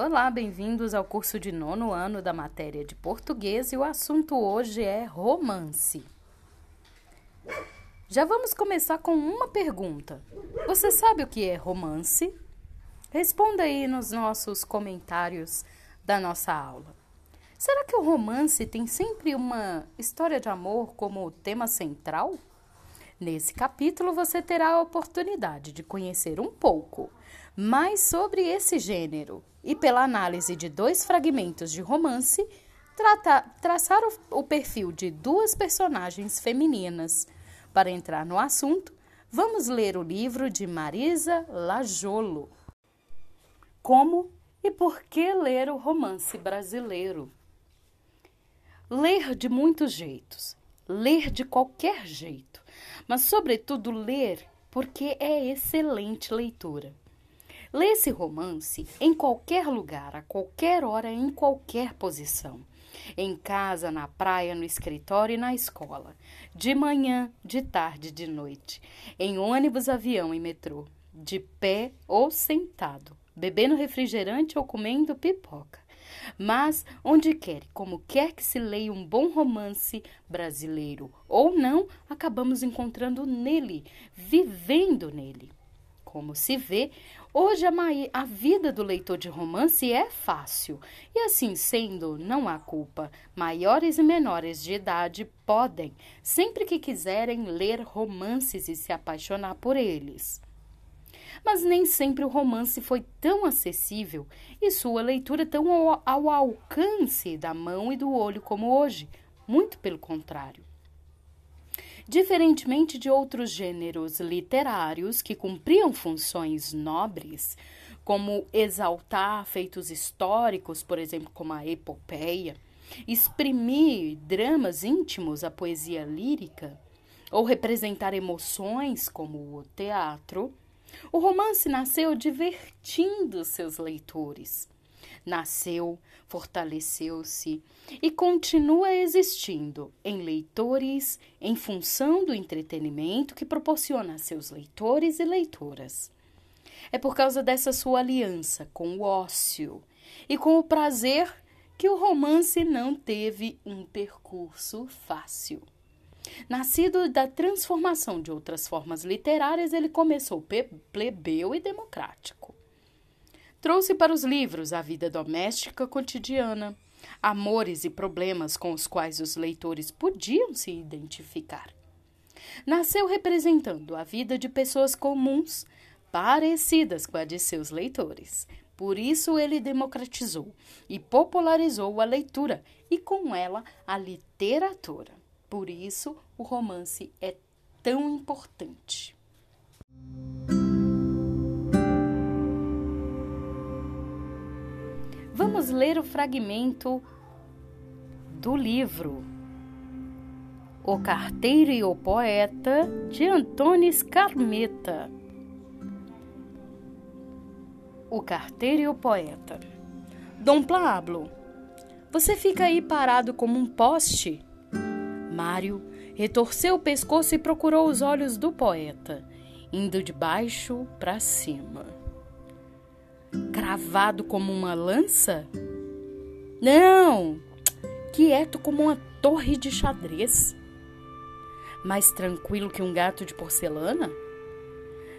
Olá, bem-vindos ao curso de nono ano da matéria de português e o assunto hoje é romance. Já vamos começar com uma pergunta. Você sabe o que é romance? Responda aí nos nossos comentários da nossa aula. Será que o romance tem sempre uma história de amor como tema central? Nesse capítulo você terá a oportunidade de conhecer um pouco mais sobre esse gênero e, pela análise de dois fragmentos de romance, traçar o, o perfil de duas personagens femininas. Para entrar no assunto, vamos ler o livro de Marisa Lajolo. Como e por que ler o romance brasileiro? Ler de muitos jeitos, ler de qualquer jeito, mas, sobretudo, ler porque é excelente leitura. Lê esse romance em qualquer lugar, a qualquer hora, em qualquer posição. Em casa, na praia, no escritório e na escola. De manhã, de tarde, de noite. Em ônibus, avião e metrô. De pé ou sentado. Bebendo refrigerante ou comendo pipoca. Mas, onde quer como quer que se leia um bom romance brasileiro ou não, acabamos encontrando nele, vivendo nele. Como se vê, hoje a, a, vida do leitor de romance é fácil, e assim sendo, não há culpa. Maiores e menores de idade podem, sempre que quiserem, ler romances e se apaixonar por eles. Mas nem sempre o romance foi tão acessível e sua leitura tão ao, ao alcance da mão e do olho como hoje. Muito pelo contrário. Diferentemente de outros gêneros literários que cumpriam funções nobres, como exaltar feitos históricos, por exemplo, como a epopeia, exprimir dramas íntimos, a poesia lírica, ou representar emoções, como o teatro, o romance nasceu divertindo seus leitores nasceu, fortaleceu-se e continua existindo em leitores em função do entretenimento que proporciona a seus leitores e leitoras. É por causa dessa sua aliança com o ócio e com o prazer que o romance não teve um percurso fácil. Nascido da transformação de outras formas literárias, ele começou plebeu e democrático. Trouxe para os livros a vida doméstica cotidiana, amores e problemas com os quais os leitores podiam se identificar. Nasceu representando a vida de pessoas comuns, parecidas com a de seus leitores. Por isso ele democratizou e popularizou a leitura e com ela a literatura. Por isso o romance é tão importante. Vamos ler o fragmento do livro O Carteiro e o Poeta de Antônio Carmeta. O Carteiro e o Poeta. Dom Pablo, você fica aí parado como um poste? Mário retorceu o pescoço e procurou os olhos do poeta, indo de baixo para cima cravado como uma lança? Não, quieto como uma torre de xadrez. Mais tranquilo que um gato de porcelana?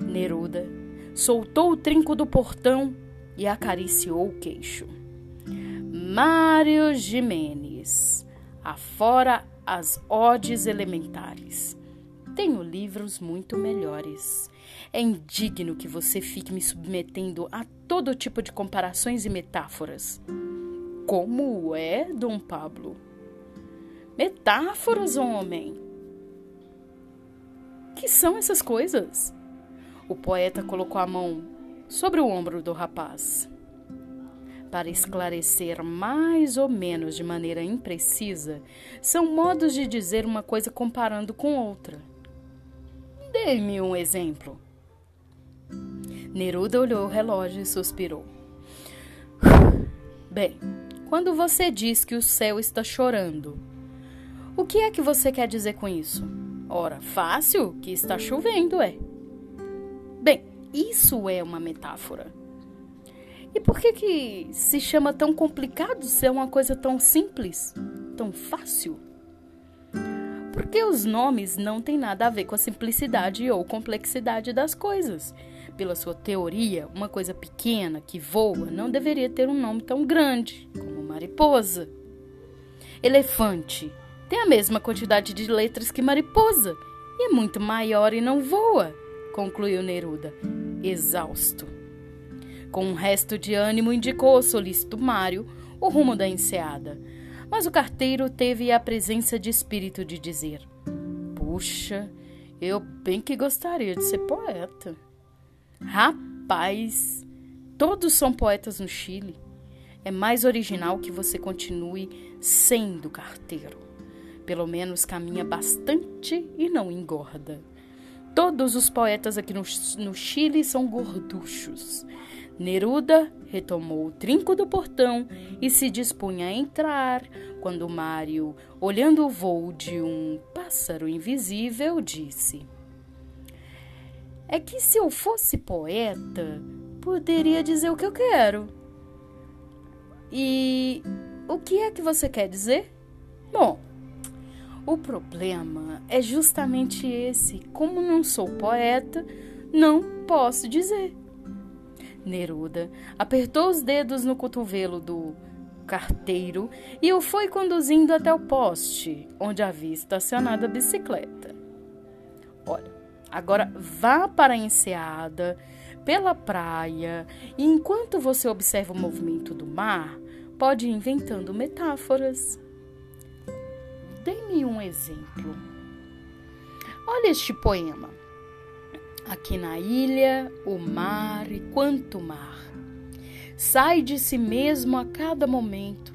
Neruda soltou o trinco do portão e acariciou o queixo. Mário Jimenez, afora as odes elementares. Tenho livros muito melhores. É indigno que você fique me submetendo a todo tipo de comparações e metáforas. Como é, Dom Pablo? Metáforas, homem. Que são essas coisas? O poeta colocou a mão sobre o ombro do rapaz. Para esclarecer mais ou menos de maneira imprecisa, são modos de dizer uma coisa comparando com outra. Dê-me um exemplo. Neruda olhou o relógio e suspirou. Bem, quando você diz que o céu está chorando, o que é que você quer dizer com isso? Ora, fácil, que está chovendo, é. Bem, isso é uma metáfora. E por que que se chama tão complicado se é uma coisa tão simples, tão fácil? Porque os nomes não têm nada a ver com a simplicidade ou complexidade das coisas. Pela sua teoria, uma coisa pequena que voa não deveria ter um nome tão grande como mariposa. Elefante tem a mesma quantidade de letras que mariposa e é muito maior e não voa, concluiu Neruda, exausto. Com um resto de ânimo, indicou ao solícito Mário o rumo da enseada. Mas o carteiro teve a presença de espírito de dizer: Puxa, eu bem que gostaria de ser poeta. Rapaz, todos são poetas no Chile. É mais original que você continue sendo carteiro. Pelo menos caminha bastante e não engorda. Todos os poetas aqui no, no Chile são gorduchos. Neruda retomou o trinco do portão e se dispunha a entrar, quando Mário, olhando o voo de um pássaro invisível, disse: É que se eu fosse poeta, poderia dizer o que eu quero. E o que é que você quer dizer? Bom, o problema é justamente esse. Como não sou poeta, não posso dizer. Neruda apertou os dedos no cotovelo do carteiro e o foi conduzindo até o poste onde havia estacionado a bicicleta. Olha, agora vá para a enseada, pela praia, e enquanto você observa o movimento do mar, pode ir inventando metáforas. Dê-me um exemplo. Olha este poema. Aqui na ilha, o mar e quanto mar. Sai de si mesmo a cada momento.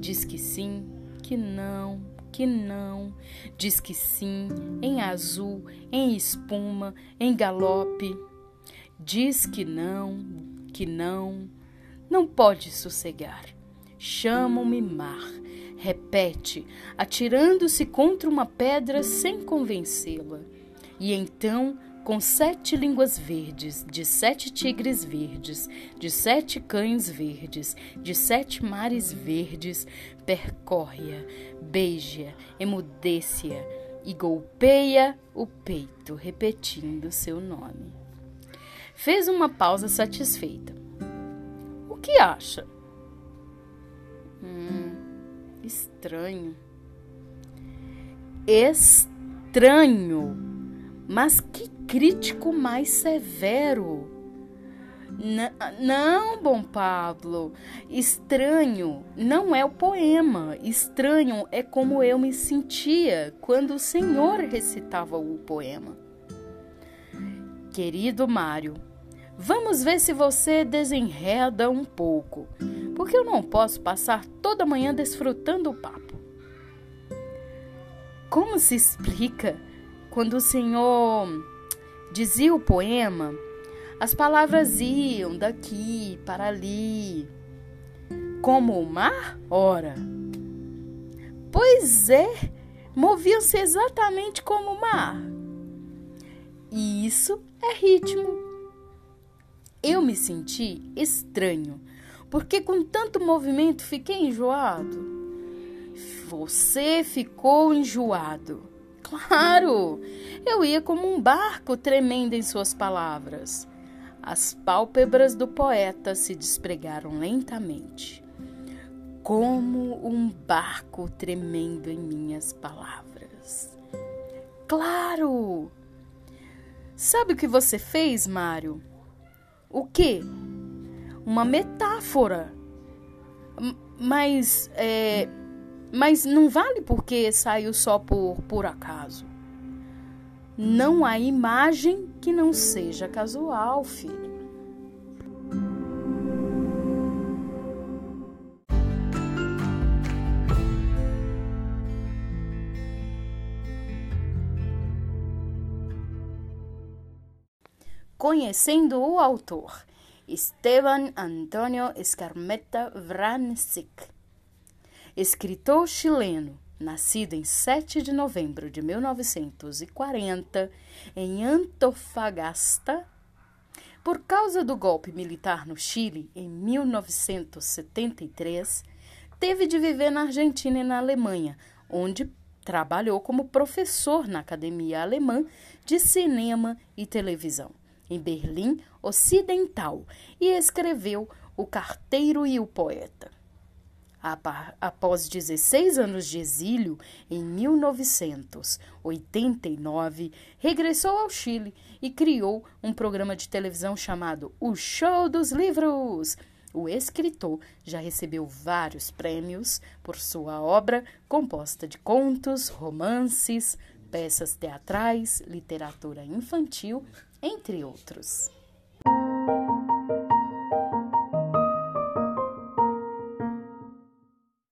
Diz que sim, que não, que não. Diz que sim, em azul, em espuma, em galope. Diz que não, que não. Não pode sossegar. Chamam-me mar repete, atirando-se contra uma pedra sem convencê-la. E então, com sete línguas verdes, de sete tigres verdes, de sete cães verdes, de sete mares verdes, percorre-a, beija, emudece-a e golpeia o peito, repetindo seu nome. Fez uma pausa satisfeita. O que acha? Hum, Estranho. Estranho. Mas que crítico mais severo. N não, bom Pablo. Estranho não é o poema. Estranho é como eu me sentia quando o Senhor recitava o poema. Querido Mário, vamos ver se você desenreda um pouco porque eu não posso passar toda manhã desfrutando o papo. Como se explica quando o Senhor dizia o poema, as palavras iam daqui para ali, como o mar? Ora. Pois é, moviam-se exatamente como o mar. E isso é ritmo. Eu me senti estranho porque com tanto movimento fiquei enjoado. Você ficou enjoado. Claro, eu ia como um barco tremendo em suas palavras. As pálpebras do poeta se despregaram lentamente, como um barco tremendo em minhas palavras. Claro! Sabe o que você fez, Mário? O quê? uma metáfora. Mas, é, mas não vale porque saiu só por, por acaso. Não há imagem que não seja casual, filho. Conhecendo o autor. Esteban Antonio Escarmeta Vrancic, escritor chileno, nascido em 7 de novembro de 1940 em Antofagasta, Por causa do golpe militar no Chile em 1973, teve de viver na Argentina e na Alemanha, onde trabalhou como professor na Academia Alemã de Cinema e Televisão, em Berlim Ocidental, e escreveu O Carteiro e o Poeta. Após 16 anos de exílio, em 1989, regressou ao Chile e criou um programa de televisão chamado O Show dos Livros. O escritor já recebeu vários prêmios por sua obra composta de contos, romances, peças teatrais, literatura infantil, entre outros.